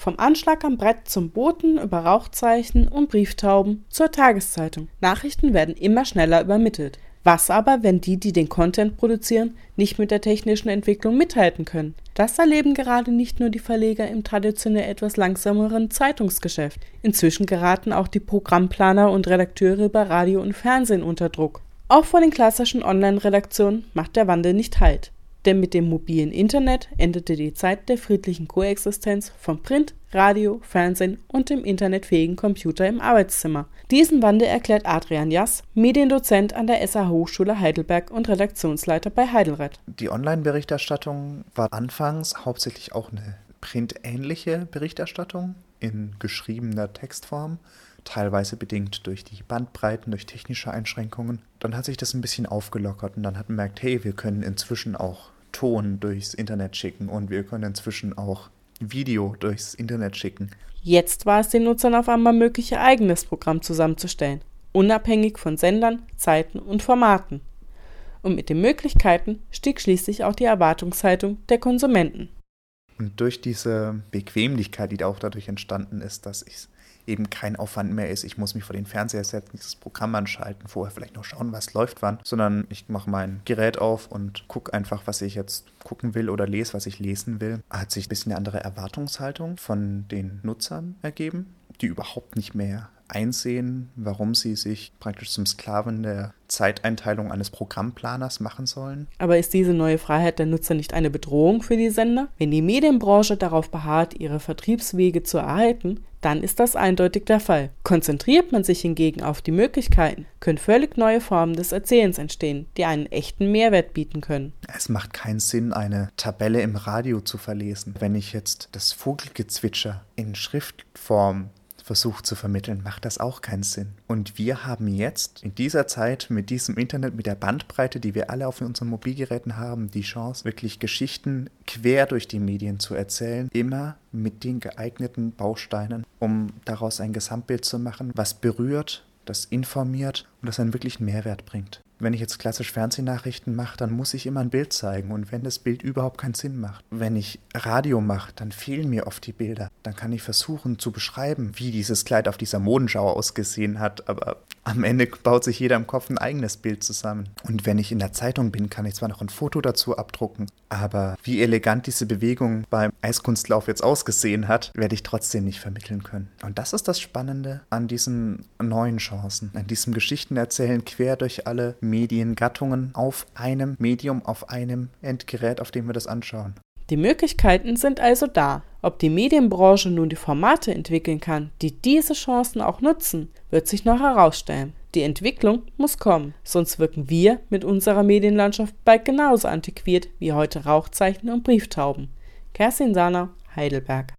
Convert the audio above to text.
Vom Anschlag am Brett zum Boten über Rauchzeichen und Brieftauben zur Tageszeitung. Nachrichten werden immer schneller übermittelt. Was aber, wenn die, die den Content produzieren, nicht mit der technischen Entwicklung mithalten können? Das erleben gerade nicht nur die Verleger im traditionell etwas langsameren Zeitungsgeschäft. Inzwischen geraten auch die Programmplaner und Redakteure bei Radio und Fernsehen unter Druck. Auch vor den klassischen Online-Redaktionen macht der Wandel nicht Halt. Denn mit dem mobilen Internet endete die Zeit der friedlichen Koexistenz von Print, Radio, Fernsehen und dem internetfähigen Computer im Arbeitszimmer. Diesen Wandel erklärt Adrian Jass, Mediendozent an der SAH Hochschule Heidelberg und Redaktionsleiter bei Heidelred. Die Online-Berichterstattung war anfangs hauptsächlich auch eine printähnliche Berichterstattung in geschriebener Textform teilweise bedingt durch die Bandbreiten, durch technische Einschränkungen. Dann hat sich das ein bisschen aufgelockert und dann hat man gemerkt, hey, wir können inzwischen auch Ton durchs Internet schicken und wir können inzwischen auch Video durchs Internet schicken. Jetzt war es den Nutzern auf einmal möglich, ihr eigenes Programm zusammenzustellen, unabhängig von Sendern, Zeiten und Formaten. Und mit den Möglichkeiten stieg schließlich auch die Erwartungshaltung der Konsumenten. Und durch diese Bequemlichkeit, die auch dadurch entstanden ist, dass ich eben kein Aufwand mehr ist, ich muss mich vor den Fernseher setzen, dieses Programm anschalten, vorher vielleicht noch schauen, was läuft wann, sondern ich mache mein Gerät auf und gucke einfach, was ich jetzt gucken will oder lese, was ich lesen will. Hat sich ein bisschen eine andere Erwartungshaltung von den Nutzern ergeben, die überhaupt nicht mehr einsehen, warum sie sich praktisch zum Sklaven der Zeiteinteilung eines Programmplaners machen sollen. Aber ist diese neue Freiheit der Nutzer nicht eine Bedrohung für die Sender? Wenn die Medienbranche darauf beharrt, ihre Vertriebswege zu erhalten, dann ist das eindeutig der Fall. Konzentriert man sich hingegen auf die Möglichkeiten, können völlig neue Formen des Erzählens entstehen, die einen echten Mehrwert bieten können. Es macht keinen Sinn, eine Tabelle im Radio zu verlesen. Wenn ich jetzt das Vogelgezwitscher in Schriftform versucht zu vermitteln, macht das auch keinen Sinn. Und wir haben jetzt in dieser Zeit mit diesem Internet, mit der Bandbreite, die wir alle auf unseren Mobilgeräten haben, die Chance, wirklich Geschichten quer durch die Medien zu erzählen, immer mit den geeigneten Bausteinen, um daraus ein Gesamtbild zu machen, was berührt, das informiert und das einen wirklichen Mehrwert bringt wenn ich jetzt klassisch Fernsehnachrichten mache, dann muss ich immer ein Bild zeigen. Und wenn das Bild überhaupt keinen Sinn macht, wenn ich Radio mache, dann fehlen mir oft die Bilder. Dann kann ich versuchen zu beschreiben, wie dieses Kleid auf dieser Modenschau ausgesehen hat. Aber am Ende baut sich jeder im Kopf ein eigenes Bild zusammen. Und wenn ich in der Zeitung bin, kann ich zwar noch ein Foto dazu abdrucken, aber wie elegant diese Bewegung beim Eiskunstlauf jetzt ausgesehen hat, werde ich trotzdem nicht vermitteln können. Und das ist das Spannende an diesen neuen Chancen, an diesem Geschichtenerzählen quer durch alle Mediengattungen auf einem Medium, auf einem Endgerät, auf dem wir das anschauen. Die Möglichkeiten sind also da. Ob die Medienbranche nun die Formate entwickeln kann, die diese Chancen auch nutzen, wird sich noch herausstellen. Die Entwicklung muss kommen, sonst wirken wir mit unserer Medienlandschaft bald genauso antiquiert wie heute Rauchzeichen und Brieftauben. Kerstin Sahner, Heidelberg